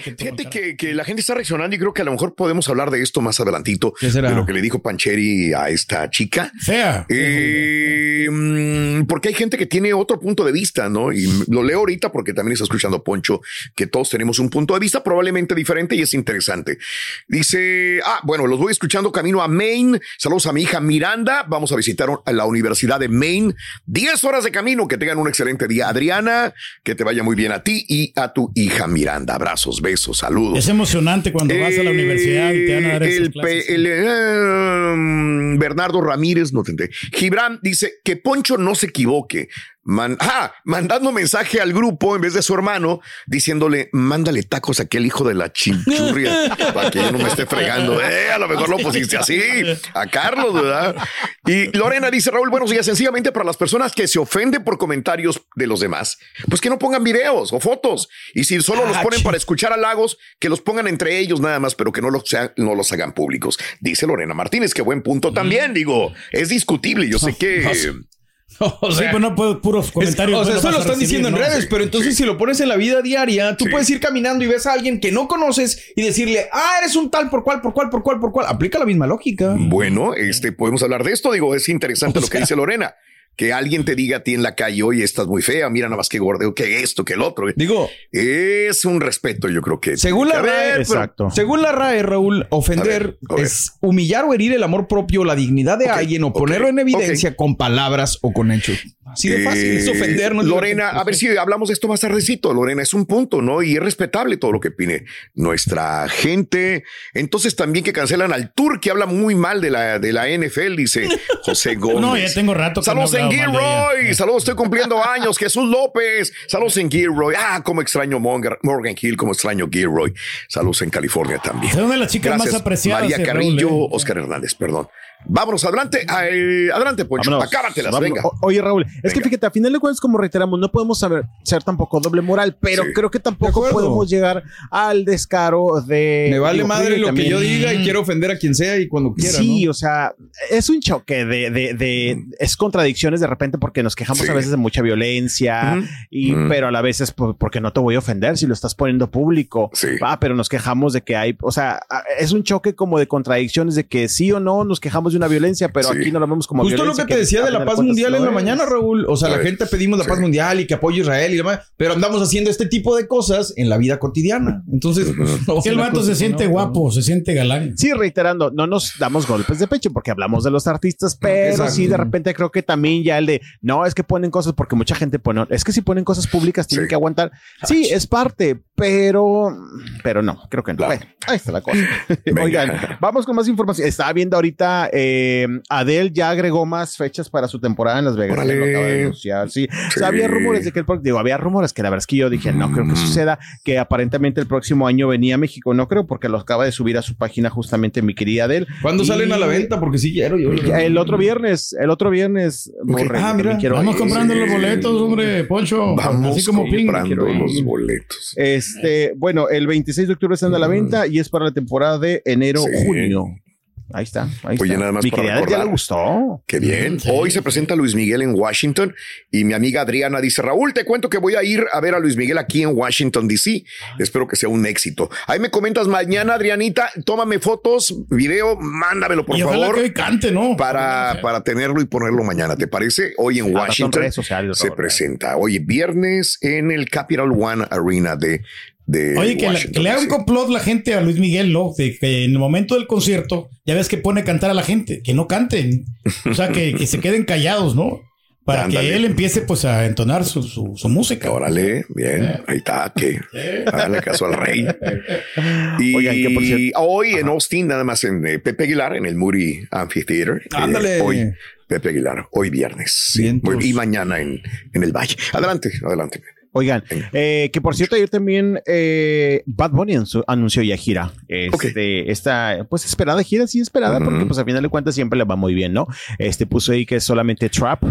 Fíjate que, que la gente está reaccionando y creo que a lo mejor podemos hablar de esto más adelantito. ¿Qué será? De lo que le dijo Pancheri a esta chica. Fea. Eh, porque hay gente que tiene otro punto de vista, ¿no? Y lo leo ahorita porque también está escuchando Poncho, que todos tenemos un punto de vista probablemente diferente y es interesante. Dice, ah, bueno, los voy escuchando camino a Maine. Saludos a mi hija Miranda. Vamos a visitar a la Universidad de Maine. 10 horas de camino. Que tengan un excelente día, Adriana. Que te vaya muy bien a ti y a tu hija Miranda. Abrazos, besos, saludos. Es emocionante cuando vas a la universidad y te van a dar esas el, clases. el, eh, Bernardo Ramírez, no te. Gibran dice que Poncho no se equivoque. Man- ah, mandando mensaje al grupo en vez de su hermano, diciéndole, mándale tacos a aquel hijo de la chinchurria para que yo no me esté fregando. Eh, a lo mejor lo pusiste así, a Carlos, ¿verdad? Y Lorena dice, Raúl, buenos días. Sencillamente para las personas que se ofenden por comentarios de los demás, pues que no pongan videos o fotos. Y si solo los ponen para escuchar halagos, que los pongan entre ellos nada más, pero que no los, sean- no los hagan públicos. Dice Lorena Martínez, qué buen punto también, digo, es discutible. Yo sé que... O sea, sí, pues no puedo puros comentarios. o sea, eso lo están recibir, diciendo en ¿no? redes, pero entonces si lo pones en la vida diaria, tú Sí. puedes ir caminando y ves a alguien que no conoces y decirle, ah, eres un tal por cual, por cual, por cual, por cual. Aplica la misma lógica. Bueno, este, podemos hablar de esto. Digo, es interesante O lo que dice Lorena. Que alguien te diga a ti en la calle, oye, estás muy fea, mira nada más que gordeo, que esto, que el otro. Digo, Es un respeto, yo creo que. según la ver, RAE, pero- Exacto. según la RAE, Raúl, ofender A ver, a ver. es humillar o herir el amor propio, la dignidad de alguien o ponerlo en evidencia con palabras o con hechos. Así de fácil, es Eh, ofender. no es Lorena, divertir. a ver si hablamos de esto más tardecito. Lorena, es un punto, ¿no? Y es respetable todo lo que opine nuestra gente. Entonces también que cancelan al Tour, que habla muy mal de la, de la NFL, dice José Gómez. No, ya tengo rato que Saludos no en Gilroy. Saludos, estoy cumpliendo años. Jesús López. Saludos en Gilroy. Ah, cómo extraño Morgan, Hill, cómo extraño Gilroy. Saludos en California también. Es una de las chicas Gracias, más apreciadas. María Raúl, Carrillo, eh. Oscar Hernández, perdón. Vámonos adelante. Ay, adelante, Poncho. Vámonos, Acábatelas, vámonos. venga. O- oye, Raúl, es que fíjate, a final de cuentas, como reiteramos, no podemos saber, ser tampoco doble moral, pero Sí. creo que tampoco podemos llegar al descaro de. Me vale digo, madre lo que yo diga y quiero ofender a quien sea y cuando quiera. Sí, ¿no? o sea, es un choque de, de, de- es contradicciones de repente porque nos quejamos Sí. a veces de mucha violencia y pero a la vez es por- porque no te voy a ofender si lo estás poniendo público. Sí. Ah, pero nos quejamos de que hay, o sea, es un choque como de contradicciones de que sí o no nos quejamos de una violencia, pero Sí. aquí no lo vemos como Justo lo que te decía de la paz mundial no en la mañana, Raúl. O sea, la gente pedimos la sí. paz mundial y que apoye a Israel y demás, pero andamos haciendo este tipo de cosas en la vida cotidiana. Entonces, no Que el vato se siente ¿no? guapo, se siente galán. Sí, reiterando, no nos damos golpes de pecho porque hablamos de los artistas, pero Exacto. sí de repente creo que también ya el de no es que ponen cosas porque mucha gente pone, es que si ponen cosas públicas tienen Sí. que aguantar. Sí, es parte, pero pero no, creo que no. Claro. Bueno, ahí está la cosa. Venga. Oigan, vamos con más información. Estaba viendo ahorita eh, Adele ya agregó más fechas para su temporada en Las Vegas. Ya lo acaba de anunciar, sí. O Sí. sea, había rumores de que el digo, había rumores que la verdad es que yo dije, no creo que Mm. suceda, que aparentemente el próximo año venía a México, no creo, porque lo acaba de subir a su página justamente mi querida Adele. ¿Cuándo Y- salen a la venta? Porque sí quiero yo. ya El otro viernes, el otro viernes. Borre, Ah, mira. quiero Vamos ir. comprando los boletos, hombre, Poncho. Vamos así como Ping. comprando quiero ir. los boletos. Este, bueno, el 26 de octubre están a la venta y es para la temporada de Sí. Ahí está. Ahí Oye, está. nada más Mi para ya recordar. le gustó. Qué bien. Hoy se presenta Luis Miguel en Washington y mi amiga Adriana dice, Raúl, te cuento que voy a ir a ver a Luis Miguel aquí en Washington, D.C. Espero que sea un éxito. Ahí me comentas mañana, Adrianita, tómame fotos, video, mándamelo por y favor. que hoy cante, ¿no? Para, para tenerlo y ponerlo mañana, ¿te parece? Hoy en Ah, Washington redes sociales, se presenta. Hoy viernes en el Capital One Arena de, de Oye, que, la- Washington. que le haga un complot la gente a Luis Miguel, ¿no? De que en el momento del concierto, ya ves que pone a cantar a la gente, que no canten. O sea, que, que se queden callados, ¿no? Para Ándale. que él empiece pues a entonar su, su, su música. Órale, bien, ahí está, que háganle caso al rey. Y Oigan, que por cierto- hoy en Austin, nada más en eh, Pepe Aguilar, en el Moody Amphitheater. eh, Ándale. hoy, Pepe Aguilar, hoy viernes. Sí, y mañana en, en el Valle. Adelante, adelante. Oigan, eh, que por cierto, ayer también eh, Bad Bunny anunció- ya gira. Este, Esta, pues esperada gira, sí esperada, porque pues al final de cuentas siempre le va muy bien, ¿no? Este puso ahí que es solamente Trap.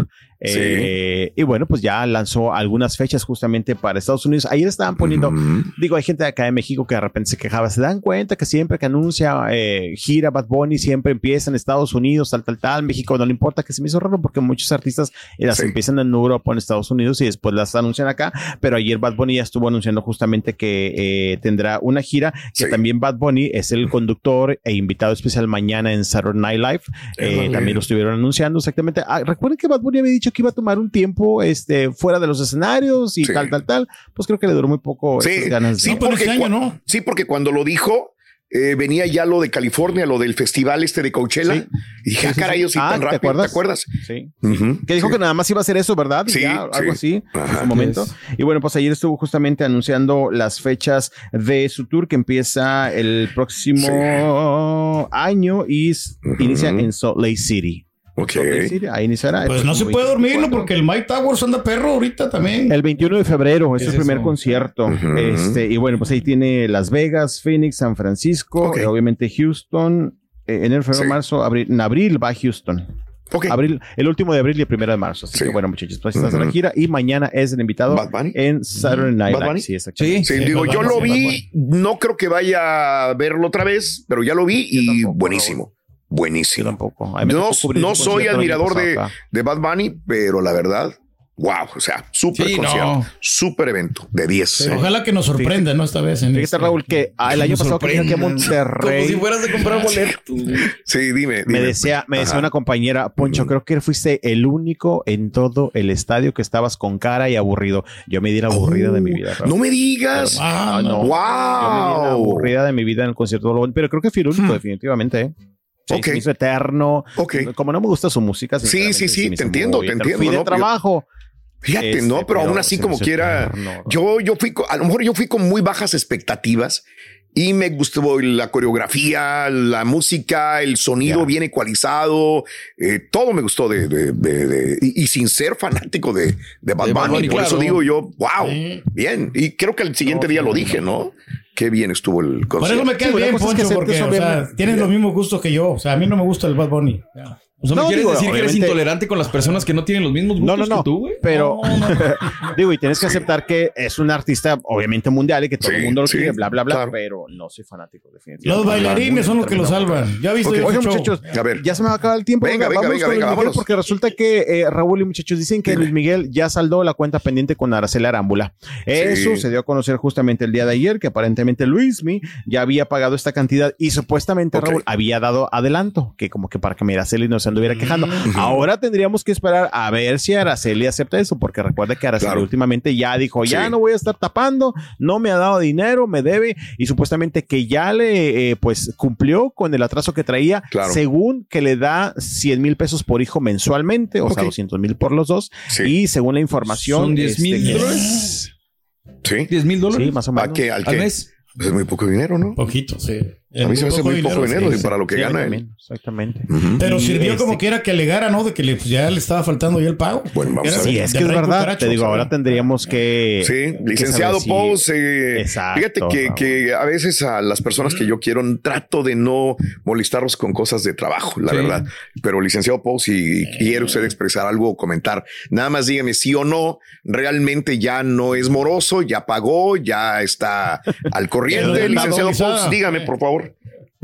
Eh, y bueno, pues ya lanzó algunas fechas justamente para Estados Unidos. Ayer estaban poniendo, digo, hay gente de acá de México que de repente se quejaba. Se dan cuenta que siempre que anuncia eh, gira Bad Bunny, siempre empieza en Estados Unidos, tal, tal, tal. México no le importa, que se me hizo raro porque muchos artistas eh, las Sí. empiezan en Europa en Estados Unidos y después las anuncian acá. Pero ayer Bad Bunny ya estuvo anunciando justamente que eh, tendrá una gira, que Sí. también Bad Bunny es el conductor e invitado especial mañana en Saturday Night Live. Eh, también lo estuvieron anunciando exactamente. Ah, recuerden que Bad Bunny había dicho que iba a tomar un tiempo este, fuera de los escenarios y Sí. tal, tal, tal. Pues creo que le duró muy poco Sí, esas ganas. sí. Por porque este año, ¿no? sí, porque cuando lo dijo, eh, venía ya lo de California, lo del festival este de Coachella. Sí. Y dije, Sí, ah, sí, caray, yo sí Ah, tan ¿te rápido. ¿Te acuerdas? acuerdas? Sí. Que dijo sí. que nada más iba a hacer eso, ¿verdad? Sí, ya, sí. algo así en su momento. Yes. Y bueno, pues ayer estuvo justamente anunciando las fechas de su tour que empieza el próximo año y inicia en Salt Lake City. Ok. Ahí iniciará. Pues no se puede dormirlo 24. porque el Mike Towers anda perro ahorita también. El 21 de febrero es ¿Qué el primer eso? concierto. Este, y bueno, pues ahí tiene Las Vegas, Phoenix, San Francisco, eh, obviamente Houston. eh, enero, febrero, Sí. marzo, abril. En abril va a Houston. Ok. Abril, el último de abril y el primero de marzo. Así Sí. que bueno, muchachos, pues estás en la gira y mañana es el invitado Bad Bunny. en Saturday Night Bad Live. Bunny. Sí. Sí. Sí, digo, yo Bunny, lo vi, no creo que vaya a verlo otra vez, pero ya lo vi y tampoco, buenísimo, Yo tampoco. A me No, no soy admirador de, de Bad Bunny, pero la verdad, wow, o sea, súper Sí, concierto, no. súper evento de 10. Ojalá que nos sorprenda, ¿no? Esta vez. En Fíjate, este- Raúl, que ah, el año pasado que vine aquí a. Monterrey. Como si fueras de comprar boletos. Sí, dime. Me dime. decía, me decía una compañera, Poncho, creo que fuiste el único en todo el estadio que estabas con cara y aburrido. Yo me di la aburrida de mi vida. Raúl. No me digas. Ah, no. Yo me di la wow. aburrida de mi vida en el concierto pero creo que fui el único, Hmm. definitivamente. ¿eh? Se me hizo eterno. Ok. Como no me gusta su música. Sí, sí, sí, te entiendo, te entiendo, Fui de ¿no? Yo- trabajo. Fíjate, Este, no, pero aún así como quiera, eterno. yo, yo fui, con- a lo mejor yo fui con muy bajas expectativas y me gustó la coreografía, la música, el sonido Ya. bien ecualizado, eh, todo me gustó de, de- de- de- y, y sin ser fanático de, de Bad De Bad Bunny. Bunny, Por eso claro. digo yo, wow, Sí. bien. Y creo que el siguiente No, día lo no, dije, ¿no? Qué bien estuvo el Por eso concierto. me cae Sí, bien, cosa es que Poncho, porque o bien- sea, tienes los mismos gustos que yo. O sea, a mí no me gusta el Bad Bunny. O sea, ¿me No, quieres digo, decir que eres intolerante con las personas que no tienen los mismos gustos no, no. que tú, güey? Pero, No, no, no. digo, y tienes que aceptar que es un artista, obviamente mundial y que todo Sí, el mundo lo sí, quiere, bla, bla, bla, claro. pero no soy fanático, definitivamente. Los bailarines son los que lo salvan. Ya viste Ok. ese Oye, show? muchachos, A ver. ya se me va a acabar el tiempo. Venga, venga, vámonos venga, con venga, Luis vámonos. Porque resulta que eh, Raúl y muchachos dicen que Dime. Luis Miguel ya saldó la cuenta pendiente con Araceli Arámbula. Eso Sí. se dio a conocer justamente el día de ayer, que aparentemente Luismi ya había pagado esta cantidad y supuestamente. Raúl había dado adelanto, que como que para que Araceli no se anduviera quejando. Ahora tendríamos que esperar a ver si Araceli acepta eso, porque recuerda que Araceli Claro. últimamente ya dijo, ya Sí. no voy a estar tapando, no me ha dado dinero, me debe, y supuestamente que ya le, eh, pues, cumplió con el atraso que traía, Claro. según que le da 100 mil pesos por hijo mensualmente, o sea, Ok. 200 mil por los dos, Sí. y según la información... ¿Son 10 mil este, que- dólares? Sí. ¿10 mil dólares? Sí, más o menos. ¿A qué? ¿Al al qué? mes. Pues es muy poco dinero, ¿no? Poquito, sí. A mí se me hace muy poco dinero sí. para lo que Sí, gana. él. Exactamente. Pero sirvió este, como quiera que alegara, ¿no? De que le, pues, ya le estaba faltando ya el pago. Bueno, vamos Era a ver. Sí, es que es verdad. Te digo, ahora tendríamos que. Sí, que licenciado saber si- Pous, eh, Exacto, fíjate que, que a veces a las personas que yo quiero trato de no molestarlos con cosas de trabajo, la Sí. verdad. Pero licenciado Pous, si quiere usted expresar algo o comentar, nada más dígame sí o no, realmente ya no es moroso, ya pagó, ya está al corriente. Licenciado. Pous, dígame por favor.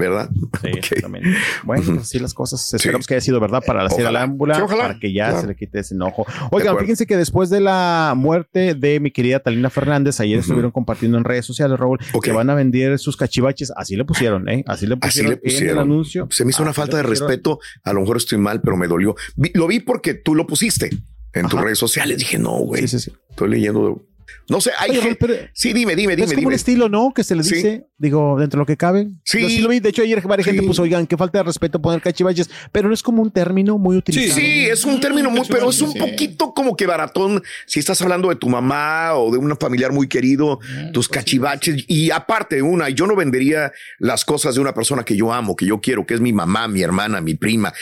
¿Verdad? Sí, Ok. exactamente. Bueno, pues así las cosas. Sí. Esperamos que haya sido verdad para la Ojalá. ámbula, Sí, ojalá. para que ya Claro. se le quite ese enojo. Oigan, fíjense que después de la muerte de mi querida Talina Fernández, ayer estuvieron compartiendo en redes sociales, Raúl, que van a vender sus cachivaches. Así le pusieron, ¿eh? Así le Así pusieron, le pusieron. en el anuncio. Se me hizo una Así falta de respeto. A lo mejor estoy mal, pero me dolió. Vi- lo vi porque tú lo pusiste en tus redes sociales. Dije, no, güey. Sí, sí, sí. Estoy leyendo. No sé, hay Oye, gente- pero- Sí, dime, dime, Es dime, como dime. un estilo, ¿no? Que se le Sí. dice, digo, dentro de lo que cabe. Sí. Yo sí lo vi. De hecho, ayer varias Sí. gente puso, oigan, qué falta de respeto poner cachivaches, pero no es como un término muy utilizado. Sí, es un término muy, pero es un Sí. poquito como que baratón. Si estás hablando de tu mamá o de un familiar muy querido, tus cachivaches. Y aparte, una, yo no vendería las cosas de una persona que yo amo, que yo quiero, que es mi mamá, mi hermana, mi prima,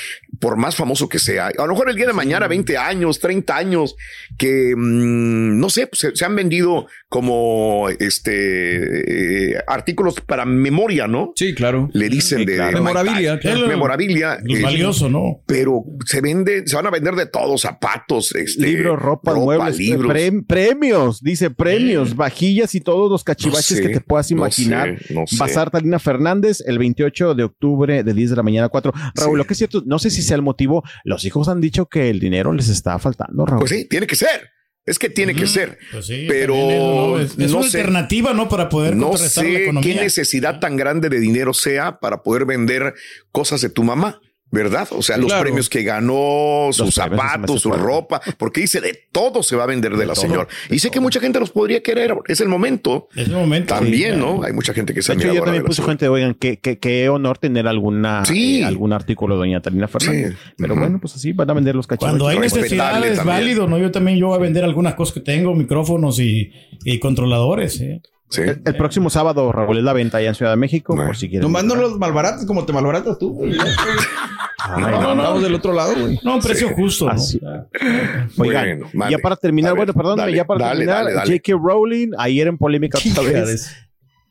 por más famoso que sea. A lo mejor el día de mañana, 20 años, 30 años, que mm, no sé, pues, se, se han vendido como este eh, artículos para memoria, ¿no? Sí, claro. Le dicen Sí, de claro. Memorabilia, claro. memorabilia. Lo eh, valioso, ¿no? pero se vende, se van a vender de todo, zapatos, este, Libros, ropa, muebles, libros. pre- premios, dice premios, vajillas y todos los cachivaches No sé, que te puedas no imaginar. sé, no sé. Bazar Talina Fernández el 28 de octubre de 10 de la mañana a 4. Raúl, Sí. lo que es cierto, no sé si sea el motivo, los hijos han dicho que el dinero les está faltando, Raúl. Pues sí, tiene que ser. Es que tiene que ser. Pues sí, Pero ¿no? es, es no una sé. alternativa, ¿no? Para poder No contrarrestar la sé economía. qué necesidad tan grande de dinero sea para poder vender cosas de tu mamá. ¿Verdad? O sea, los Claro. premios que ganó, sus zapatos, su fuerte. ropa, porque dice de todo se va a vender de, la todo, señora. de Y sé que mucha gente los podría querer. Es el momento. Es el momento. También, sí, ¿no? claro. Hay mucha gente que se De hecho, yo también de puse gente, oigan, qué, qué, qué honor tener alguna, Sí. eh, algún artículo de doña Talina Fernández. Sí. Pero bueno, pues así van a vender los cachivaches. Cuando hay necesidades, es válido, ¿no? Yo también yo voy a vender algunas cosas que tengo, micrófonos y, y controladores, ¿eh? Sí. El, el próximo sábado, Raúl, es la venta allá en Ciudad de México, Bueno. por si quieren. Nomás no los malbarates como te malbaratas tú, güey. Ay, No, no, Estamos del otro lado, güey. No, un precio justo, ¿no? Así. Oigan, Bueno, vale. ya para terminar, ver, bueno, perdón, dale, ya para dale, terminar, dale. J.K. Rowling, ayer en polémica otra vez,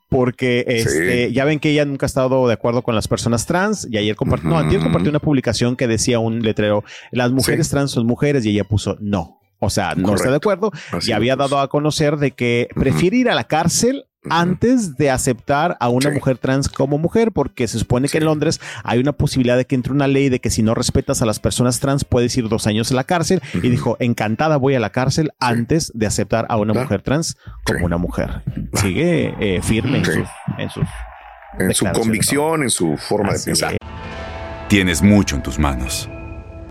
porque este, ya ven que ella nunca ha estado de acuerdo con las personas trans, y ayer compartió, no, antier compartió una publicación que decía un letrero, las mujeres Sí. trans son mujeres, y ella puso no. O sea, no está de acuerdo Así y había es. dado a conocer de que prefiere ir a la cárcel antes de aceptar a una Sí. mujer trans como mujer, porque se supone que Sí. en Londres hay una posibilidad de que entre una ley de que si no respetas a las personas trans puedes ir dos años a la cárcel. Y dijo, encantada voy a la cárcel antes de aceptar a una mujer trans como Sí. una mujer. Sigue eh, firme en sus, en sus En su convicción, en su forma Así de pensar. es. Tienes mucho en tus manos.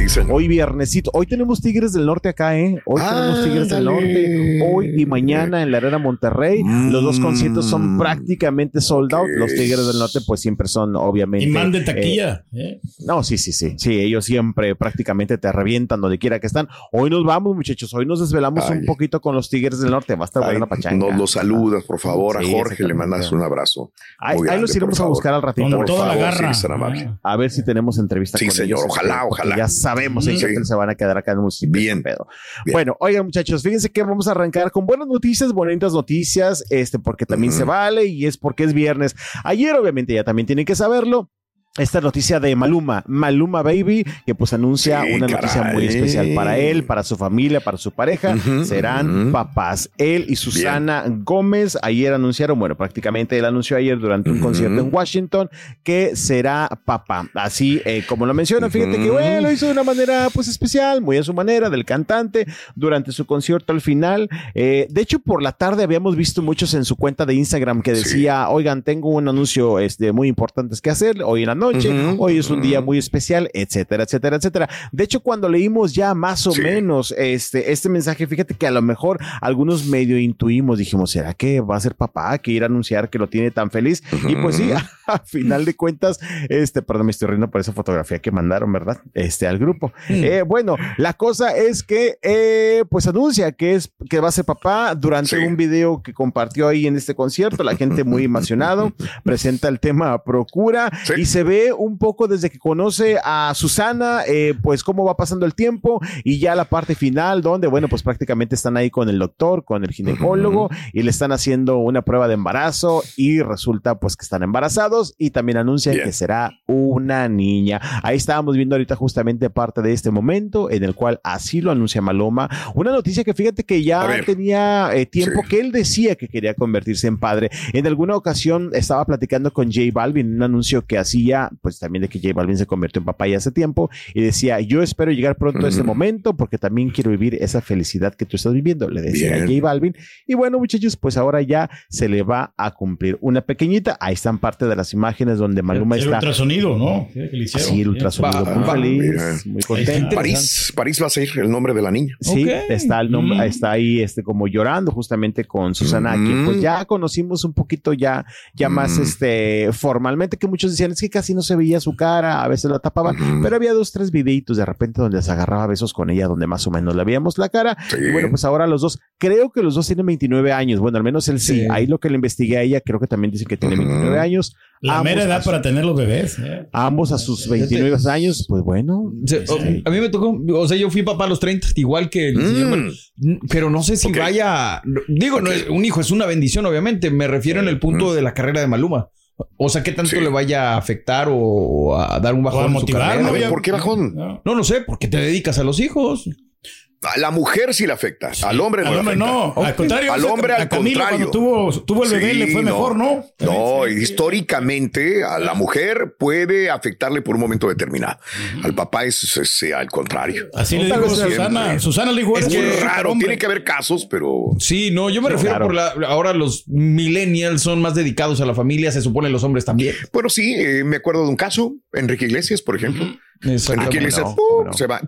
Dicen. Hoy viernesito, hoy tenemos Tigres del Norte acá, ¿eh? Hoy tenemos Tigres del. Norte, hoy y mañana en la Arena Monterrey. Los dos conciertos son Mm. prácticamente sold out. Los Tigres del Norte, pues siempre son, obviamente. Y man de eh, taquilla. ¿eh? no, sí, sí, sí. Sí, ellos siempre prácticamente te revientan donde quiera que están. Hoy nos vamos, muchachos. Hoy nos desvelamos Ay. un poquito con los Tigres del Norte. Va a estar buena pachanga. nos lo saludas, por favor, a Sí, Jorge, le mandas un abrazo. Ahí, los iremos a buscar al ratito. Con toda la garra. Ah. A ver si tenemos entrevista Sí, con señor, ellos. ojalá, porque ojalá. Ya sabemos Sí. hotel se van a quedar acá en el. Bien, bien. Bueno, oigan, muchachos, fíjense que vamos a arrancar con buenas noticias, bonitas noticias, este, porque también se vale y es porque es viernes. Ayer, obviamente, ya también tienen que saberlo. Esta noticia de Maluma, Maluma Baby, que pues anuncia Sí, una noticia muy especial para él, para su familia, para su pareja, serán papás. Él y Susana Gómez ayer anunciaron, bueno, prácticamente él anunció ayer durante un concierto en Washington que será papá. Así eh, como lo menciona, fíjate que bueno, lo hizo de una manera pues especial, muy a su manera, del cantante, durante su concierto al final. Eh, de hecho, por la tarde habíamos visto muchos en su cuenta de Instagram que decía, oigan, tengo un anuncio este, muy importante que hacer hoy en la noche, Hoy es un día muy especial, etcétera, etcétera, etcétera. De hecho, cuando leímos ya más o Sí. menos este, este mensaje, fíjate que a lo mejor algunos medio intuimos, dijimos, ¿será que va a ser papá que ir a anunciar que lo tiene tan feliz? Y pues sí, a final de cuentas, este, perdón, me estoy riendo por esa fotografía que mandaron, ¿verdad? Este, al grupo. Eh, bueno, la cosa es que, eh, pues anuncia que es, que va a ser papá durante Sí. un video que compartió ahí en este concierto, la gente muy emocionado, presenta el tema Procura Sí. y se ve un poco desde que conoce a Susana, eh, pues cómo va pasando el tiempo y ya la parte final donde, bueno, pues prácticamente están ahí con el doctor, con el ginecólogo y le están haciendo una prueba de embarazo y resulta pues que están embarazados y también anuncian Bien. que será una niña. Ahí estábamos viendo ahorita justamente parte de este momento en el cual así lo anuncia Maloma. Una noticia que fíjate que ya tenía eh, tiempo Sí. que él decía que quería convertirse en padre. En alguna ocasión estaba platicando con J Balvin, un anuncio que hacía, pues también de que J Balvin se convirtió en papá ya hace tiempo, y decía, yo espero llegar pronto a ese momento porque también quiero vivir esa felicidad que tú estás viviendo, le decía Bien. a J Balvin. Y bueno, muchachos, pues ahora ya se le va a cumplir una pequeñita. Ahí están parte de las imágenes donde Maluma el está. ultrasonido, ¿no? Sí, el ultrasonido, Va- muy va- feliz, mira. muy contento. París, París va a ser el nombre de la niña. Sí, está el nombre, Mm. está ahí este como llorando justamente con Susana, Ujú. que pues ya conocimos un poquito ya, ya más Mm. este formalmente que muchos decían es que casi no se veía su cara, a veces la tapaban, pero había dos, tres videitos de repente donde se agarraba besos con ella, donde más o menos le veíamos la cara. Sí. Y bueno, pues ahora los dos, creo que los dos tienen 29 años, bueno, al menos él sí, Sí. ahí lo que le investigué a ella, creo que también dice que tiene Ujú. 29 años. La Ambos mera a edad su- para tener los bebés. ¿eh? Ambos a sus 29 años, pues bueno. Se- o- Sí. a mí me tocó, o sea, yo fui papá a los 30, igual que el señor Mm. Pero no sé si vaya, digo, no es- un hijo es una bendición, obviamente, me refiero en el punto de la carrera de Maluma. O sea, qué tanto Sí. le vaya a afectar o a dar un O bajón a en su motivar, carrera. ¿no? A ¿por qué bajón? No. No, no sé, porque te dedicas a los hijos. A la mujer sí le afecta, al hombre no Al le hombre afecta. no, al contrario. Al hombre, a al Camilo contrario. Cuando tuvo, tuvo el bebé Sí, le fue no. mejor, ¿no? No, Sí, históricamente a la mujer puede afectarle por un momento determinado. Al papá es, es, al contrario. Así le Tal dijo Susana. siempre. Susana le dijo, Es muy raro, tiene que haber casos, pero Sí, no, yo me refiero claro. por la, ahora los millennials son más dedicados a la familia, se supone los hombres también. bueno, sí, eh, me acuerdo de un caso, Enrique Iglesias, por ejemplo.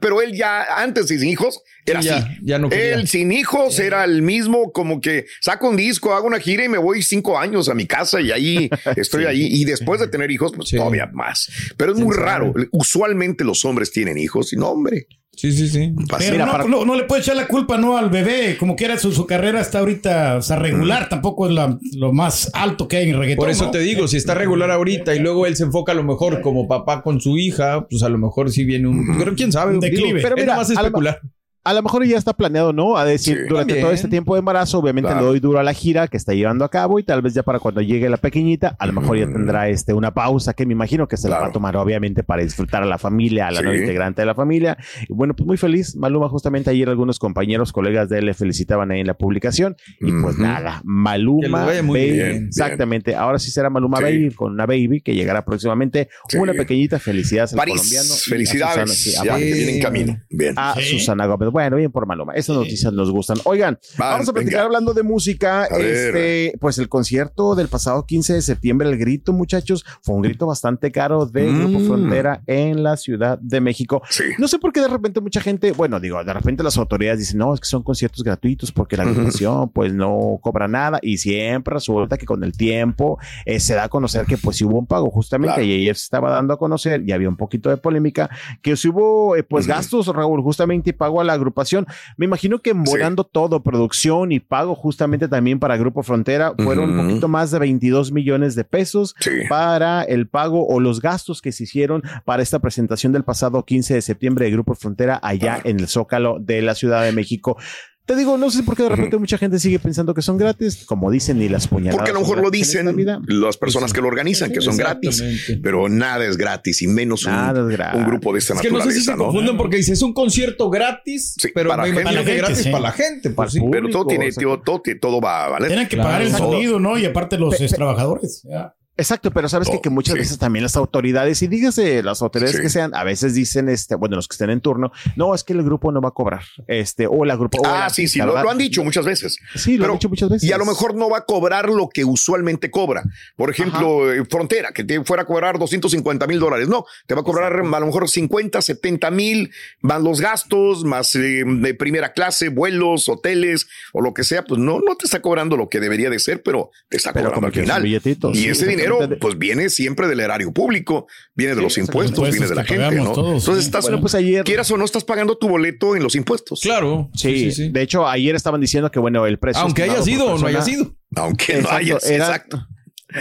Pero él ya antes sin hijos era Sí, ya- así. ya no. Él sin hijos era el mismo, como que saco un disco, hago una gira y me voy cinco años a mi casa y ahí estoy ahí. Y después de tener hijos, pues Sí. todavía más. Pero es muy raro. Usualmente los hombres tienen hijos y no, hombre. Sí, sí, sí. pasa. Pero Mira, no, para- no, no le puede echar la culpa no al bebé, como quiera su, su carrera está ahorita, o sea, regular, tampoco es la- lo más alto que hay en reggaetón. Por eso ¿no? te digo, si está regular ahorita y luego él se enfoca a lo mejor como papá con su hija, pues a lo mejor sí viene un... Pero quién sabe, Un digo, declive. pero Pero mira, más especular. A lo mejor ya está planeado, ¿no? A decir, Sí. durante También. todo este tiempo de embarazo, obviamente Claro. le doy duro a la gira que está llevando a cabo y tal vez ya para cuando llegue la pequeñita, a lo mejor ya tendrá este, una pausa que me imagino que se la va a tomar obviamente para disfrutar a la familia, a la Sí. nueva integrante de la familia. Y bueno, pues muy feliz. Maluma, justamente ayer algunos compañeros, colegas de él le felicitaban ahí en la publicación y pues nada, Que Maluma les vaya muy Baby. bien. Bien. Exactamente. Ahora sí será Maluma Sí. Baby con una baby que llegará próximamente. Sí. Una pequeñita felicidad al París, colombiano. y a felicidades. Susana, que viene en camino. Bien. a Sí. Susana Gómez. Bueno, bien por Maluma. Esas noticias nos gustan. Oigan, Va, vamos a platicar venga. hablando de música. Este, pues el concierto del pasado 15 de septiembre, el grito, muchachos, fue un grito bastante caro de Grupo Mm. Frontera en la Ciudad de México. Sí. No sé por qué de repente mucha gente, bueno, digo, de repente las autoridades dicen, no, es que son conciertos gratuitos porque la agrupación pues no cobra nada y siempre resulta que con el tiempo eh, se da a conocer que pues sí hubo un pago justamente Claro. y ayer se estaba dando a conocer y había un poquito de polémica que si hubo eh, pues gastos, Raúl, justamente y pago a la agrupación. Me imagino que embonando todo, producción y pago justamente también para Grupo Frontera, fueron un poquito más de 22 millones de pesos Sí. para el pago o los gastos que se hicieron para esta presentación del pasado 15 de septiembre de Grupo Frontera allá Claro. en el Zócalo de la Ciudad de México. Te digo, no sé por qué de repente mucha gente sigue pensando que son gratis, como dicen, ni las puñaladas. Porque a lo mejor lo gratis en dicen las personas que lo organizan, que son gratis, pero nada es gratis y menos un, gratis. grupo de esta Es que no sé si se ¿no? confunden porque dice es un concierto gratis, Sí, pero para gente. gratis gente, sí. para la gente. Para Pues, sí. Pero todo tiene, o sea, todo, todo, todo va a valer. Tienen que Claro, pagar el sonido, ¿no? Y aparte los Pe- pe- trabajadores. ya. Exacto, pero sabes que, Oh, que muchas sí. veces también las autoridades, y dígase las autoridades Sí. que sean, a veces dicen, este, bueno, los que estén en turno, no, es que el grupo no va a cobrar, este, o la grupo. o Ah, la sí, sí, lo, han dicho muchas veces. Sí, lo Pero- han dicho muchas veces. Y a lo mejor no va a cobrar lo que usualmente cobra. Por ejemplo, eh, Frontera, que te fuera a cobrar 250 mil dólares. No, te va a cobrar a lo mejor 50, 70 mil, van los gastos, más eh, de primera clase, vuelos, hoteles o lo que sea. Pues no, no te está cobrando lo que debería de ser, pero te está Pero cobrando al final. Y sí, ese dinero, exactamente. pues viene siempre del erario público, viene de los impuestos, impuestos viene de la gente, ¿no? todos, Entonces estás, Bueno, pues ayer. quieras o no, estás pagando tu boleto en los impuestos. Claro. Sí, Sí, sí, sí. de hecho, ayer estaban diciendo que, bueno, el precio. Aunque haya sido o no haya sido. Aunque no Exacto, haya, era- exacto.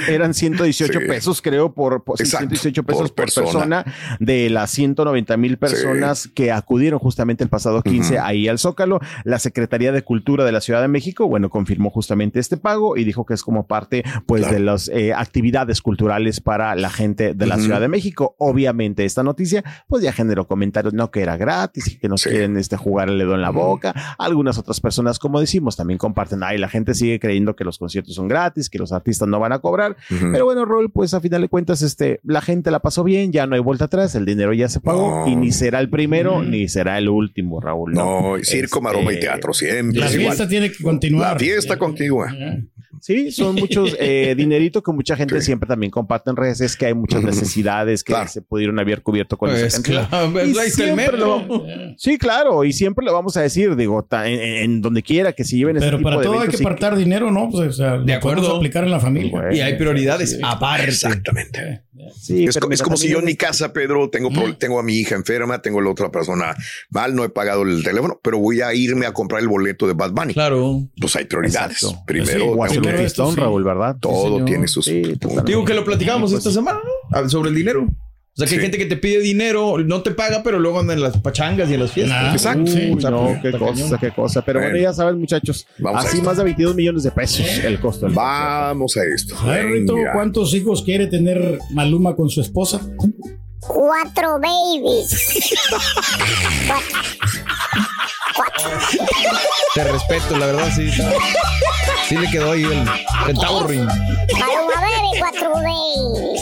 Eran 118 Sí. pesos, creo, por, por sí, Exacto, 118 pesos por por, persona. persona. de las 190 mil personas que acudieron justamente el pasado 15 Ujú. ahí al Zócalo. La Secretaría de Cultura de la Ciudad de México, bueno, confirmó justamente este pago y dijo que es como parte, pues, Claro. de las eh, actividades culturales para la gente de la. Ciudad de México. Obviamente, esta noticia, pues, ya generó comentarios, no, que era gratis y que nos Sí. quieren este, jugar el dedo en la boca. Algunas otras personas, como decimos, también comparten, ay, la gente sigue creyendo que los conciertos son gratis, que los artistas no van a cobrar. Pero bueno, Rol, pues a final de cuentas, este, la gente la pasó bien, ya no hay vuelta atrás, el dinero ya se pagó No. y ni será el primero ni será el último, Raúl. No, circo, Este, maroma y teatro siempre. La igual. fiesta tiene que continuar. La fiesta continúa. Sí, son muchos eh, dinerito que mucha gente Sí. siempre también comparte en redes, es que hay muchas necesidades que Claro. se pudieron haber cubierto con Pues esa claro, Y siempre lo- Sí, claro, y siempre lo vamos a decir, digo, ta- en, en donde quiera que se lleven ese Pero tipo para de todo hay que apartar dinero, ¿no? Pues, o sea, De acuerdo. aplicar en la familia. Bueno. Y hay prioridades aparte. Exactamente. Sí, Es, pero co- es mira, como si yo en mi es- casa, Pedro, tengo, pro- tengo a mi hija enferma, tengo a la otra persona mal, no he pagado el teléfono, pero voy a irme a comprar el boleto de Bad Bunny. Claro. Pues hay prioridades. Exacto. Primero, Sí, tengo que- sí. Todo tiene sus Sí. Digo que lo platicábamos Pues esta semana, ¿no? Ah, Sobre el dinero. O sea, que hay gente que te pide dinero, no te paga, pero luego andan en las pachangas y en las fiestas. Nah, Exacto. sí. Uy, no, qué cosa, cañón. qué cosa. Pero bueno, Bueno. ya saben, muchachos, Vamos a así más de 22 millones de pesos el costo del Vamos a esto. A ver, Rito. ¿cuántos hijos quiere tener Maluma con su esposa? Cuatro babies. Te respeto, la verdad, sí. Sí le quedó ahí el centavo ring. Maluma baby, cuatro babies.